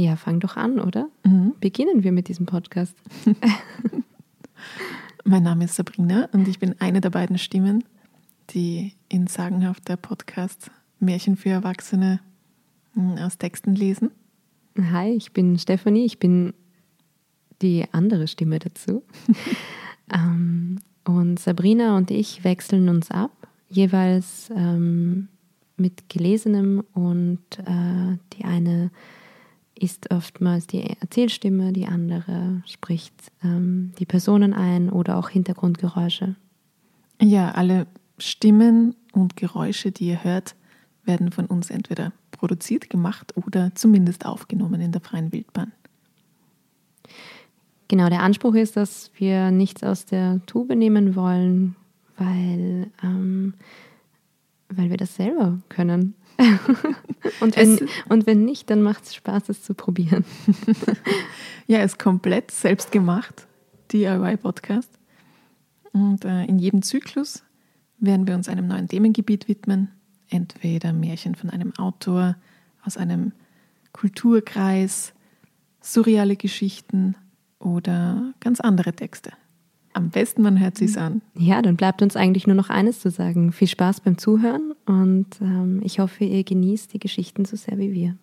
Ja, fang doch an, oder? Mhm. Beginnen wir mit diesem Podcast. mein Name ist Sabrina und ich bin eine der beiden Stimmen, die in sagenhafter Podcast Märchen für Erwachsene hm, aus Texten lesen. Hi, ich bin Stefanie, ich bin die andere Stimme dazu. ähm, und Sabrina und ich wechseln uns ab, jeweils ähm, mit Gelesenem und äh, die eine ist oftmals die Erzählstimme, die andere spricht ähm, die Personen ein oder auch Hintergrundgeräusche. Ja, alle Stimmen und Geräusche, die ihr hört, werden von uns entweder produziert, gemacht oder zumindest aufgenommen in der freien Wildbahn. Genau, der Anspruch ist, dass wir nichts aus der Tube nehmen wollen, weil, ähm, weil wir das selber können. und, wenn, und wenn nicht, dann macht es Spaß, es zu probieren. ja, ist komplett selbst gemacht, DIY-Podcast. Und äh, in jedem Zyklus werden wir uns einem neuen Themengebiet widmen. Entweder Märchen von einem Autor, aus einem Kulturkreis, surreale Geschichten oder ganz andere Texte. Am besten man hört sich's an. Ja, dann bleibt uns eigentlich nur noch eines zu sagen. Viel Spaß beim Zuhören und ähm, ich hoffe, ihr genießt die Geschichten so sehr wie wir.